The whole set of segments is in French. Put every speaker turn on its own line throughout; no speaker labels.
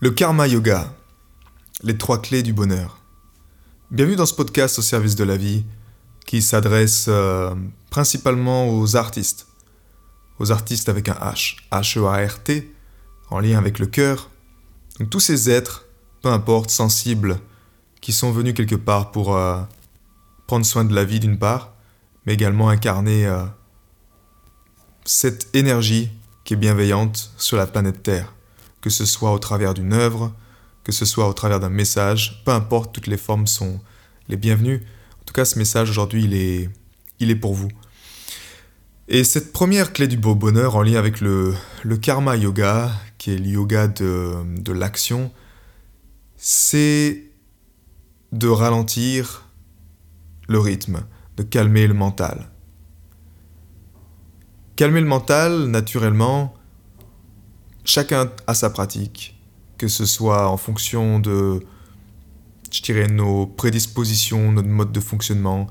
Le karma yoga, les trois clés du bonheur. Bienvenue dans ce podcast au service de la vie qui s'adresse euh, principalement aux artistes. Aux artistes avec un H, H-E-A-R-T, en lien avec le cœur. Donc tous ces êtres, peu importe, sensibles, qui sont venus quelque part pour euh, prendre soin de la vie d'une part, mais également incarner euh, cette énergie qui est bienveillante sur la planète Terre que ce soit au travers d'une œuvre, que ce soit au travers d'un message, peu importe, toutes les formes sont les bienvenues. En tout cas, ce message aujourd'hui, il est, il est pour vous. Et cette première clé du beau bonheur en lien avec le, karma yoga, qui est le yoga de l'action, c'est de ralentir le rythme, de calmer le mental. Calmer le mental, naturellement, chacun a sa pratique, que ce soit en fonction de, je dirais, nos prédispositions, notre mode de fonctionnement.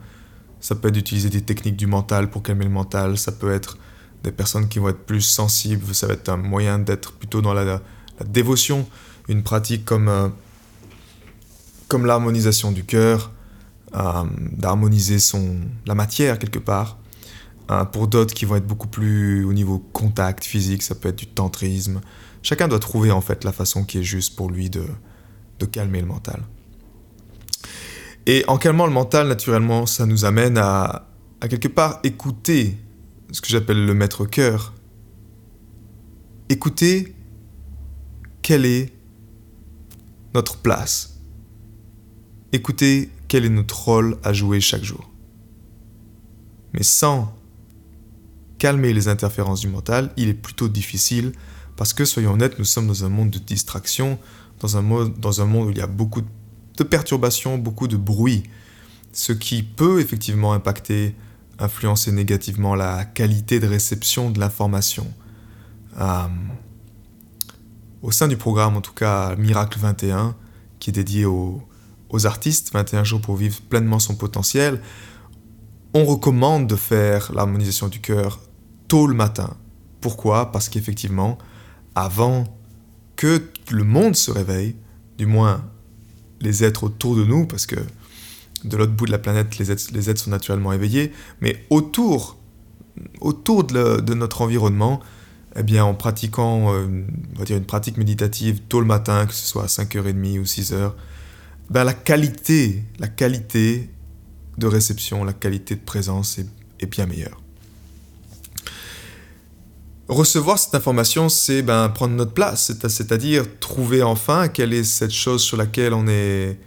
Ça peut être d'utiliser des techniques du mental pour calmer le mental, ça peut être des personnes qui vont être plus sensibles, ça va être un moyen d'être plutôt dans la, dévotion, une pratique comme, euh, comme l'harmonisation du cœur, euh, d'harmoniser la matière quelque part. Hein, pour d'autres qui vont être beaucoup plus au niveau contact physique, ça peut être du tantrisme. Chacun doit trouver en fait la façon qui est juste pour lui de, de calmer le mental. Et en calmant le mental, naturellement, ça nous amène à, à quelque part écouter ce que j'appelle le maître cœur. Écouter quelle est notre place. Écouter quel est notre rôle à jouer chaque jour. Mais sans calmer les interférences du mental, il est plutôt difficile parce que, soyons honnêtes, nous sommes dans un monde de distraction, dans un, monde, où il y a beaucoup de perturbations, beaucoup de bruit, ce qui peut effectivement impacter, influencer négativement la qualité de réception de l'information. Euh, au sein du programme, en tout cas Miracle 21, qui est dédié aux, aux artistes, 21 jours pour vivre pleinement son potentiel, on recommande de faire l'harmonisation du cœur tôt le matin. Pourquoi? Parce qu'effectivement, avant que le monde se réveille, du moins les êtres autour de nous, parce que de l'autre bout de la planète, les êtres, les êtres sont naturellement éveillés, mais autour, autour de, notre environnement, eh bien, en pratiquant euh, on va dire une pratique méditative tôt le matin, que ce soit à 5h30 ou 6h, ben la qualité, la qualité de réception, la qualité de présence est bien meilleure. Recevoir cette information, c'est ben, prendre notre place, c'est-à-dire trouver enfin quelle est cette chose sur laquelle on est,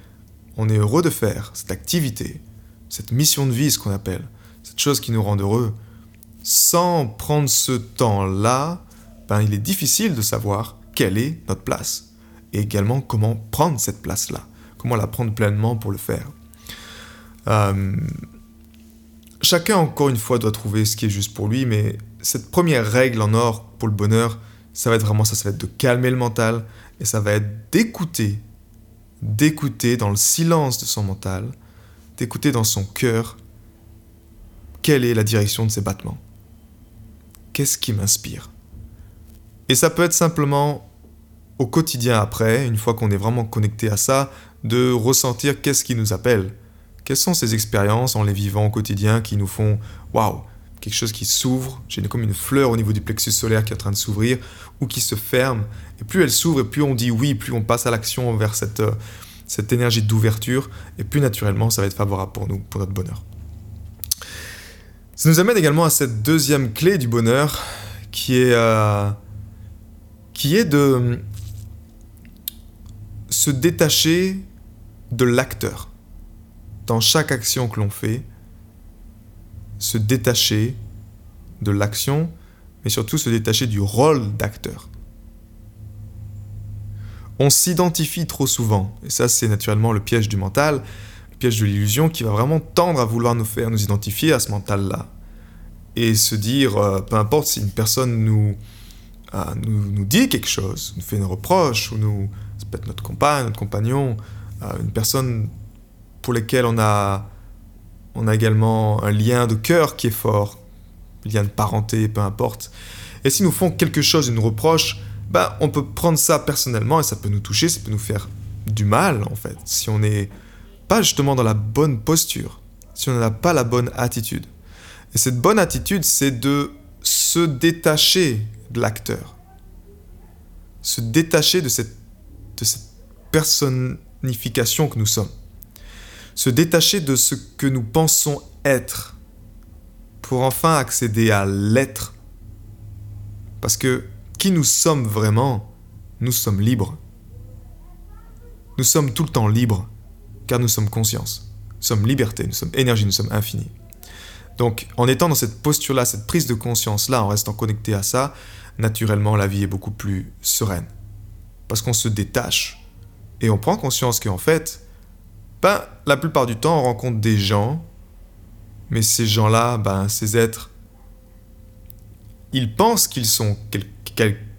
heureux de faire, cette activité, cette mission de vie, ce qu'on appelle, cette chose qui nous rend heureux. Sans prendre ce temps-là, ben, il est difficile de savoir quelle est notre place et également comment prendre cette place-là, comment la prendre pleinement pour le faire. Euh, chacun, encore une fois, doit trouver ce qui est juste pour lui, mais cette première règle en or pour le bonheur, ça va être vraiment ça, ça va être de calmer le mental et ça va être d'écouter, d'écouter dans le silence de son mental, d'écouter dans son cœur quelle est la direction de ses battements. Qu'est-ce qui m'inspire? Et ça peut être simplement au quotidien après, une fois qu'on est vraiment connecté à ça, de ressentir qu'est-ce qui nous appelle. Quelles sont ces expériences en les vivant au quotidien qui nous font waouh, quelque chose qui s'ouvre, j'ai comme une fleur au niveau du plexus solaire qui est en train de s'ouvrir ou qui se ferme. Et plus elle s'ouvre et plus on dit oui, plus on passe à l'action vers cette, euh, cette énergie d'ouverture et plus naturellement ça va être favorable pour nous, pour notre bonheur. Ça nous amène également à cette deuxième clé du bonheur qui est, euh, qui est de se détacher de l'acteur. Dans chaque action que l'on fait, se détacher de l'action, mais surtout se détacher du rôle d'acteur. On s'identifie trop souvent, et ça c'est naturellement le piège du mental, le piège de l'illusion qui va vraiment tendre à vouloir nous faire nous identifier à ce mental-là. Et se dire, euh, peu importe si une personne nous, euh, nous, nous, dit quelque chose, nous fait une reproche, ou nous, ça peut être notre compagne, notre compagnon, euh, une personne pour laquelle on a on a également un lien de cœur qui est fort, lien de parenté, peu importe. Et s'ils nous font quelque chose, une reproche, ben, on peut prendre ça personnellement et ça peut nous toucher, ça peut nous faire du mal en fait, si on n'est pas justement dans la bonne posture, si on n'a pas la bonne attitude. Et cette bonne attitude, c'est de se détacher de l'acteur, se détacher de cette, de cette personnification que nous sommes, se détacher de ce que nous pensons être, pour enfin accéder à l'être. Parce que qui nous sommes vraiment, nous sommes libres. Nous sommes tout le temps libres, car nous sommes conscience. Nous sommes liberté, nous sommes énergie, nous sommes infini. Donc, en étant dans cette posture-là, cette prise de conscience-là, en restant connecté à ça, naturellement, la vie est beaucoup plus sereine. Parce qu'on se détache et on prend conscience qu'en fait, ben, la plupart du temps, on rencontre des gens, mais ces gens-là, ben, ces êtres, ils pensent qu'ils sont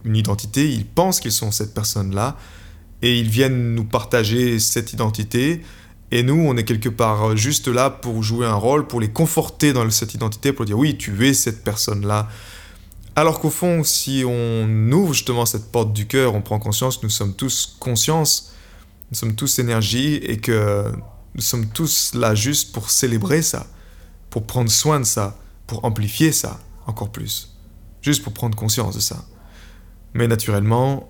une identité, ils pensent qu'ils sont cette personne-là, et ils viennent nous partager cette identité. Et nous, on est quelque part juste là pour jouer un rôle, pour les conforter dans cette identité, pour dire oui, tu es cette personne-là. Alors qu'au fond, si on ouvre justement cette porte du cœur, on prend conscience nous sommes tous conscience, nous sommes tous énergie et que nous sommes tous là juste pour célébrer ça, pour prendre soin de ça, pour amplifier ça encore plus, juste pour prendre conscience de ça. Mais naturellement,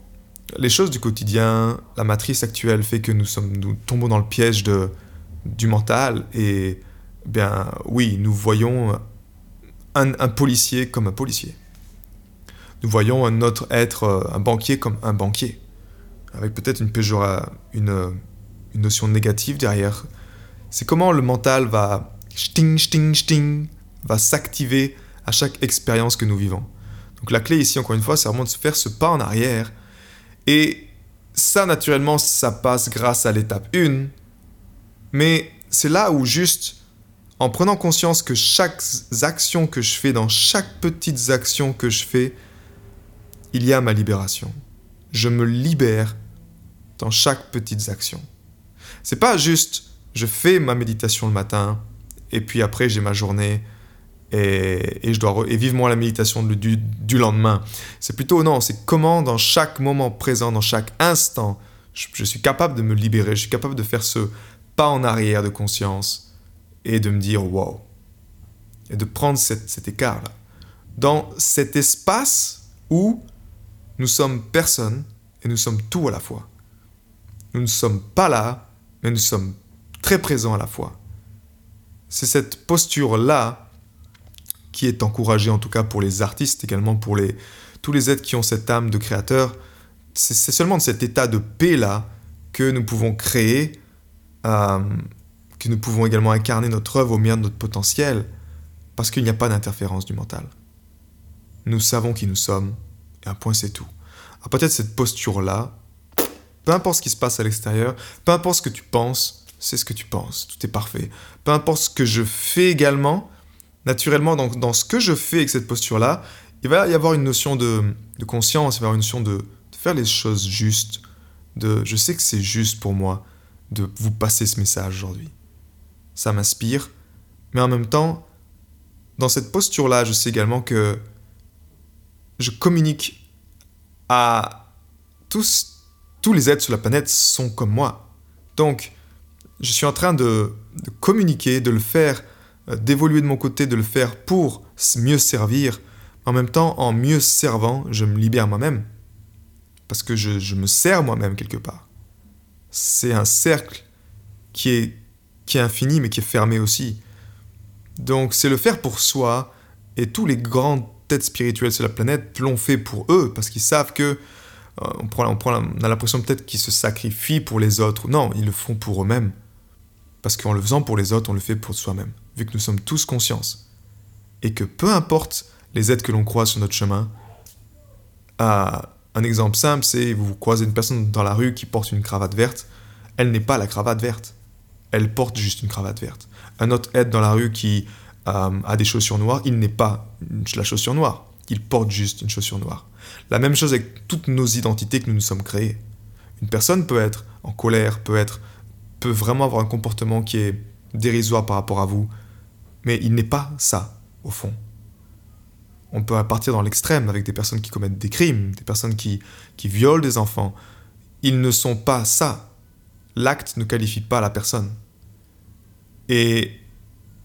les choses du quotidien, la matrice actuelle fait que nous, sommes, nous tombons dans le piège de, du mental et bien oui, nous voyons un, policier comme un policier. Nous voyons un autre être, un banquier comme un banquier, avec peut-être une, une, une notion négative derrière. C'est comment le mental va sting, sting, sting, va s'activer à chaque expérience que nous vivons. Donc la clé ici, encore une fois, c'est vraiment de faire ce pas en arrière et ça, naturellement, ça passe grâce à l'étape 1. Mais c'est là où juste, en prenant conscience que chaque action que je fais, dans chaque petite action que je fais, il y a ma libération. Je me libère dans chaque petite action. C'est pas juste, je fais ma méditation le matin, et puis après j'ai ma journée, et, je dois et vivement la méditation du, du lendemain. C'est plutôt non, c'est comment dans chaque moment présent, dans chaque instant, je, suis capable de me libérer, je suis capable de faire ce pas en arrière de conscience et de me dire wow. Et de prendre cet écart-là. Dans cet espace où nous sommes personne et nous sommes tout à la fois. Nous ne sommes pas là, mais nous sommes très présents à la fois. C'est cette posture-là qui est encouragé en tout cas pour les artistes, également pour les, tous les êtres qui ont cette âme de créateur. C'est seulement de cet état de paix-là que nous pouvons créer, euh, que nous pouvons également incarner notre œuvre au meilleur de notre potentiel, parce qu'il n'y a pas d'interférence du mental. Nous savons qui nous sommes, et un point c'est tout. À partir de cette posture-là, peu importe ce qui se passe à l'extérieur, peu importe ce que tu penses, c'est ce que tu penses, tout est parfait. Peu importe ce que je fais également, naturellement, dans, dans ce que je fais avec cette posture-là, il va y avoir une notion de, de, conscience, il va y avoir une notion de, de faire les choses justes, de je sais que c'est juste pour moi de vous passer ce message aujourd'hui. Ça m'inspire, mais en même temps, dans cette posture-là, je sais également que je communique à tous, tous les êtres sur la planète sont comme moi. Donc, je suis en train de, communiquer, de le faire euh, d'évoluer de mon côté, de le faire pour mieux servir. En même temps, en mieux servant, je me libère moi-même. Parce que je, me sers moi-même quelque part. C'est un cercle qui est, qui est infini, mais qui est fermé aussi. Donc c'est le faire pour soi, et tous les grandes têtes spirituelles sur la planète l'ont fait pour eux, parce qu'ils savent que on, prend, a l'impression peut-être qu'ils se sacrifient pour les autres. Non, ils le font pour eux-mêmes. Parce qu'en le faisant pour les autres, on le fait pour soi-même vu que nous sommes tous conscience, et que peu importe les êtres que l'on croise sur notre chemin, un exemple simple, c'est vous croisez une personne dans la rue qui porte une cravate verte, elle n'est pas la cravate verte, elle porte juste une cravate verte. Un autre être dans la rue qui euh, a des chaussures noires, il n'est pas la chaussure noire, il porte juste une chaussure noire. La même chose avec toutes nos identités que nous nous sommes créées. Une personne peut être en colère, peut être peut vraiment avoir un comportement qui est dérisoire par rapport à vous, mais il n'est pas ça, au fond. On peut partir dans l'extrême avec des personnes qui commettent des crimes, des personnes qui, qui violent des enfants. Ils ne sont pas ça. L'acte ne qualifie pas la personne. Et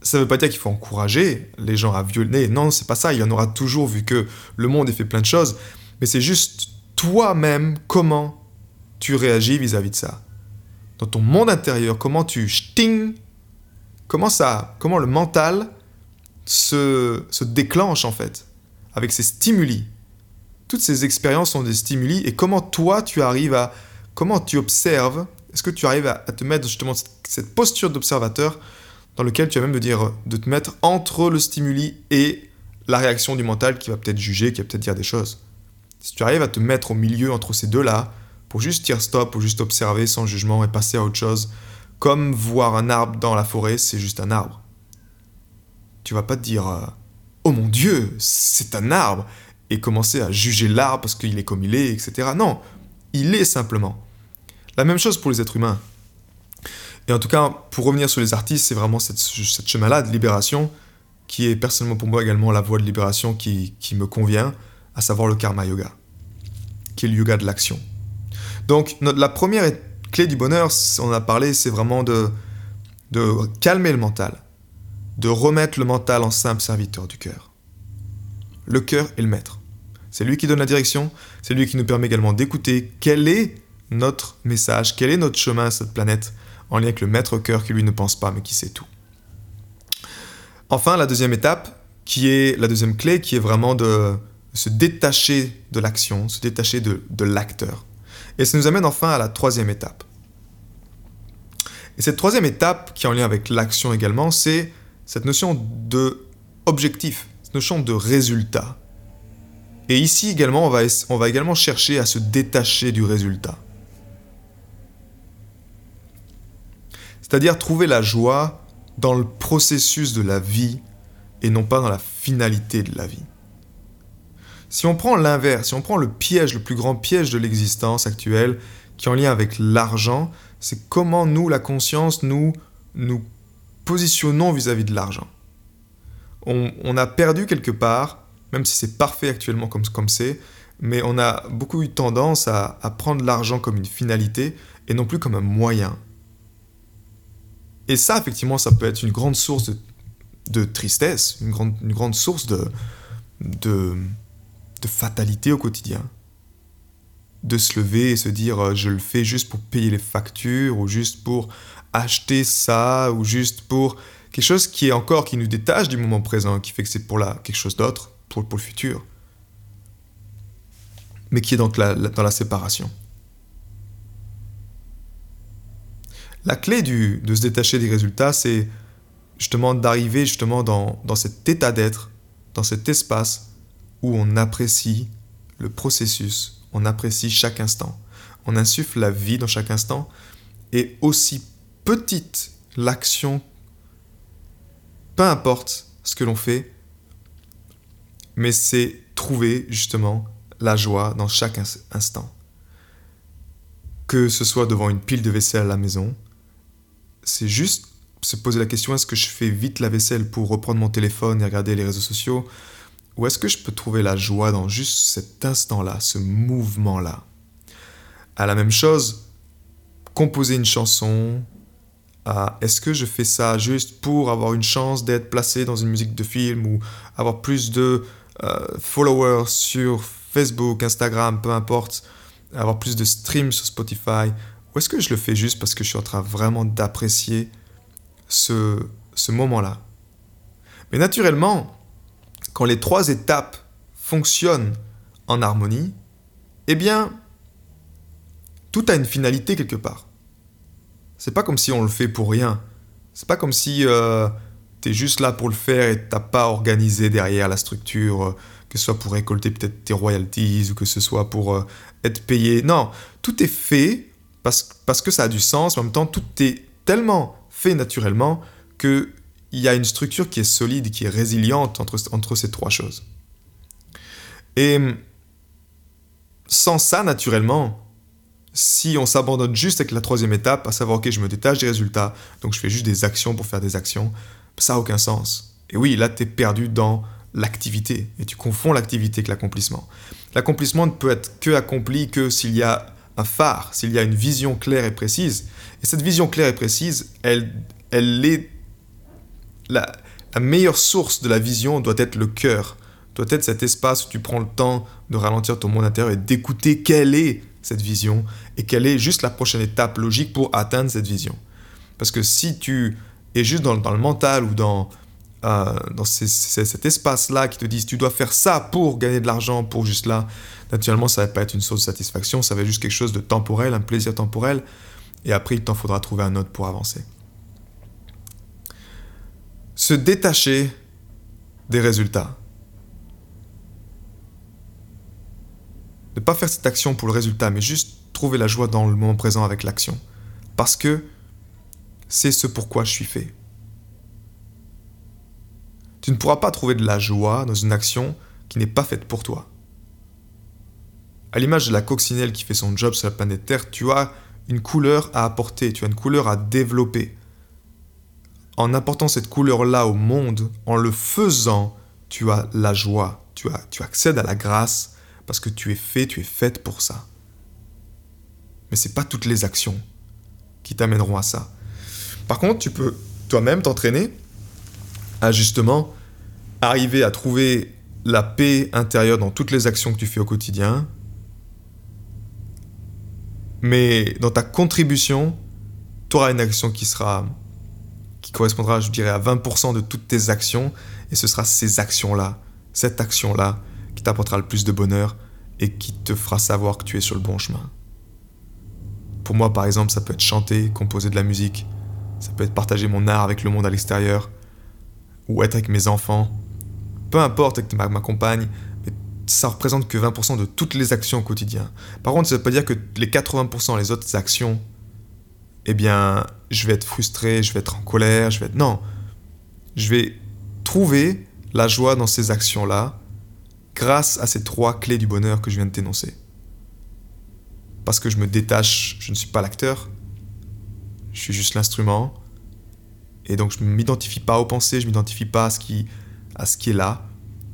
ça ne veut pas dire qu'il faut encourager les gens à violer. Non, c'est pas ça. Il y en aura toujours vu que le monde est fait plein de choses. Mais c'est juste toi-même comment tu réagis vis-à-vis de ça. Dans ton monde intérieur, comment tu sting, comment ça, comment le mental se, déclenche en fait avec ces stimuli. Toutes ces expériences sont des stimuli et comment toi tu arrives à, comment tu observes, est-ce que tu arrives à, te mettre justement cette posture d'observateur dans lequel tu vas même de dire, de te mettre entre le stimuli et la réaction du mental qui va peut-être juger, qui va peut-être dire des choses. Si tu arrives à te mettre au milieu entre ces deux-là, pour juste dire stop, ou juste observer sans jugement et passer à autre chose, comme voir un arbre dans la forêt, c'est juste un arbre. Tu vas pas te dire euh, oh mon Dieu, c'est un arbre, et commencer à juger l'arbre parce qu'il est comme il est, etc. Non, il est simplement. La même chose pour les êtres humains. Et en tout cas, pour revenir sur les artistes, c'est vraiment cette, chemin-là de libération qui est personnellement pour moi également la voie de libération qui, me convient, à savoir le karma yoga, qui est le yoga de l'action. Donc la première clé du bonheur, on a parlé, c'est vraiment de, de calmer le mental de remettre le mental en simple serviteur du cœur. Le cœur est le maître. C'est lui qui donne la direction, c'est lui qui nous permet également d'écouter quel est notre message, quel est notre chemin à cette planète, en lien avec le maître cœur qui lui ne pense pas mais qui sait tout. Enfin, la deuxième étape, qui est la deuxième clé, qui est vraiment de se détacher de l'action, se détacher de, l'acteur. Et ça nous amène enfin à la troisième étape. Et cette troisième étape, qui est en lien avec l'action également, c'est cette notion de objectif, cette notion de résultat. Et ici également, on va, on va également chercher à se détacher du résultat. C'est-à-dire trouver la joie dans le processus de la vie et non pas dans la finalité de la vie. Si on prend l'inverse, si on prend le piège, le plus grand piège de l'existence actuelle, qui est en lien avec l'argent, c'est comment nous, la conscience, nous nous positionnons vis-à-vis de l'argent. On, a perdu quelque part, même si c'est parfait actuellement comme comme c'est, mais on a beaucoup eu tendance à, prendre l'argent comme une finalité et non plus comme un moyen. Et ça, effectivement, ça peut être une grande source de, tristesse, une grande, une grande source de, de, de fatalité au quotidien de se lever et se dire euh, je le fais juste pour payer les factures ou juste pour acheter ça ou juste pour quelque chose qui est encore qui nous détache du moment présent, qui fait que c'est pour la, quelque chose d'autre, pour, pour le futur, mais qui est donc dans la séparation. La clé du, de se détacher des résultats, c'est justement d'arriver justement dans, dans cet état d'être, dans cet espace où on apprécie le processus, on apprécie chaque instant, on insuffle la vie dans chaque instant, et aussi petite l'action, peu importe ce que l'on fait, mais c'est trouver justement la joie dans chaque instant. Que ce soit devant une pile de vaisselle à la maison, c'est juste se poser la question est-ce que je fais vite la vaisselle pour reprendre mon téléphone et regarder les réseaux sociaux? Ou est-ce que je peux trouver la joie dans juste cet instant-là, ce mouvement-là? À la même chose, composer une chanson, est-ce que je fais ça juste pour avoir une chance d'être placé dans une musique de film ou avoir plus de euh, followers sur Facebook, Instagram, peu importe, avoir plus de streams sur Spotify Ou est-ce que je le fais juste parce que je suis en train vraiment d'apprécier ce, ce moment-là? Mais naturellement, quand les trois étapes fonctionnent en harmonie, eh bien, tout a une finalité quelque part. C'est pas comme si on le fait pour rien. C'est pas comme si euh, tu es juste là pour le faire et t'as pas organisé derrière la structure, euh, que ce soit pour récolter peut-être tes royalties ou que ce soit pour euh, être payé. Non, tout est fait parce, que ça a du sens, mais en même temps, tout est tellement fait naturellement qu'il y a une structure qui est solide, qui est résiliente entre, ces trois choses. Et sans ça, naturellement, si on s'abandonne juste avec la troisième étape, à savoir, ok, je me détache des résultats, donc je fais juste des actions pour faire des actions, ça n'a aucun sens. Et oui, là, tu es perdu dans l'activité. Et tu confonds l'activité avec l'accomplissement. L'accomplissement ne peut être que accompli que s'il y a un phare, s'il y a une vision claire et précise. Et cette vision claire et précise, elle, elle est la, la meilleure source de la vision doit être le cœur, doit être cet espace où tu prends le temps de ralentir ton monde intérieur et d'écouter quelle est cette vision et quelle est juste la prochaine étape logique pour atteindre cette vision. Parce que si tu es juste dans, le mental ou dans, euh, dans cet espace-là qui te dit tu dois faire ça pour gagner de l'argent, pour juste là, naturellement ça va pas être une source de satisfaction, ça va être juste quelque chose de temporel, un plaisir temporel, et après il t'en faudra trouver un autre pour avancer. Se détacher des résultats. Ne pas faire cette action pour le résultat, mais juste trouver la joie dans le moment présent avec l'action. Parce que c'est ce pourquoi je suis fait. Tu ne pourras pas trouver de la joie dans une action qui n'est pas faite pour toi. À l'image de la coccinelle qui fait son job sur la planète Terre, tu as une couleur à apporter, tu as une couleur à développer. En apportant cette couleur-là au monde, en le faisant, tu as la joie, tu, as, tu accèdes à la grâce, parce que tu es fait, tu es faite pour ça. Mais ce n'est pas toutes les actions qui t'amèneront à ça. Par contre, tu peux toi-même t'entraîner à justement arriver à trouver la paix intérieure dans toutes les actions que tu fais au quotidien. Mais dans ta contribution, tu auras une action qui sera qui correspondra, je dirais, à 20% de toutes tes actions et ce sera ces actions-là, cette action-là qui t'apportera le plus de bonheur et qui te fera savoir que tu es sur le bon chemin. Pour moi, par exemple, ça peut être chanter, composer de la musique, ça peut être partager mon art avec le monde à l'extérieur, ou être avec mes enfants. Peu importe avec ma, ma compagne, mais ça représente que 20% de toutes les actions au quotidien. Par contre, ça ne veut pas dire que les 80%, les autres actions, eh bien, je vais être frustré, je vais être en colère, je vais être... Non, je vais trouver la joie dans ces actions-là, grâce à ces trois clés du bonheur que je viens de t'énoncer. Parce que je me détache, je ne suis pas l'acteur, je suis juste l'instrument, et donc je ne m'identifie pas aux pensées, je ne m'identifie pas à ce, qui, à ce qui est là.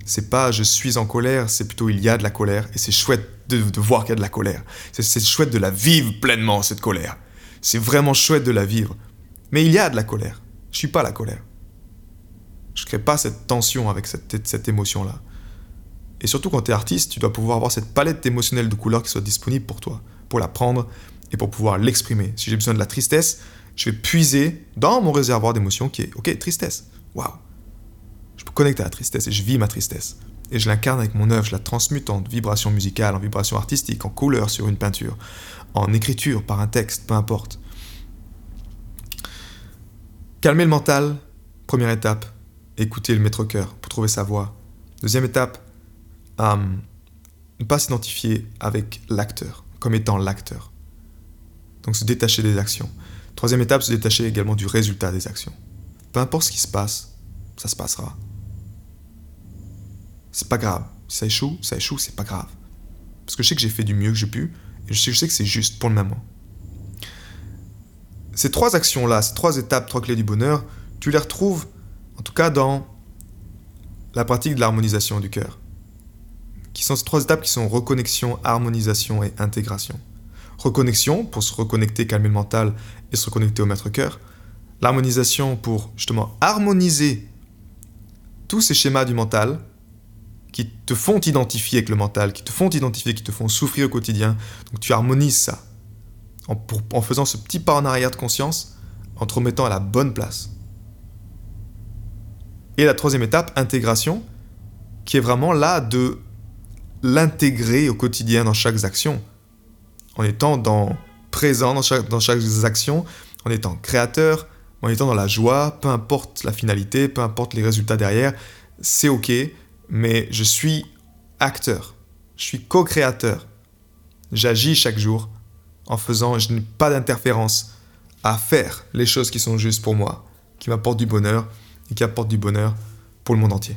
C'est pas je suis en colère, c'est plutôt il y a de la colère, et c'est chouette de, voir qu'il y a de la colère. C'est chouette de la vivre pleinement, cette colère. C'est vraiment chouette de la vivre. Mais il y a de la colère. Je suis pas la colère. Je crée pas cette tension avec cette, cette émotion-là. Et surtout quand tu es artiste, tu dois pouvoir avoir cette palette émotionnelle de couleurs qui soit disponible pour toi, pour la prendre et pour pouvoir l'exprimer. Si j'ai besoin de la tristesse, je vais puiser dans mon réservoir d'émotions qui est, ok, tristesse. Waouh. Je peux connecter à la tristesse et je vis ma tristesse. Et je l'incarne avec mon œuvre, je la transmute en vibration musicale, en vibration artistique, en couleur sur une peinture, en écriture, par un texte, peu importe. Calmer le mental, première étape. Écouter le maître-cœur pour trouver sa voix. Deuxième étape, à ne pas s'identifier avec l'acteur, comme étant l'acteur. Donc se détacher des actions. Troisième étape, se détacher également du résultat des actions. Peu importe ce qui se passe, ça se passera. C'est pas grave. Ça échoue, ça échoue, c'est pas grave. Parce que je sais que j'ai fait du mieux que j'ai pu, et je sais, je sais que c'est juste pour le moment. Ces trois actions-là, ces trois étapes, trois clés du bonheur, tu les retrouves, en tout cas dans la pratique de l'harmonisation du cœur qui sont ces trois étapes qui sont reconnexion, harmonisation et intégration. Reconnexion pour se reconnecter, calmer le mental et se reconnecter au maître cœur. L'harmonisation pour justement harmoniser tous ces schémas du mental qui te font identifier avec le mental, qui te font identifier, qui te font souffrir au quotidien. Donc tu harmonises ça en, faisant ce petit pas en arrière de conscience, en te remettant à la bonne place. Et la troisième étape, intégration, qui est vraiment là de l'intégrer au quotidien dans chaque action, en étant présent dans chaque, dans chaque action, en étant créateur, en étant dans la joie, peu importe la finalité, peu importe les résultats derrière, c'est ok, mais je suis acteur, je suis co-créateur. J'agis chaque jour en faisant, je n'ai pas d'interférence à faire les choses qui sont justes pour moi, qui m'apportent du bonheur et qui apportent du bonheur pour le monde entier.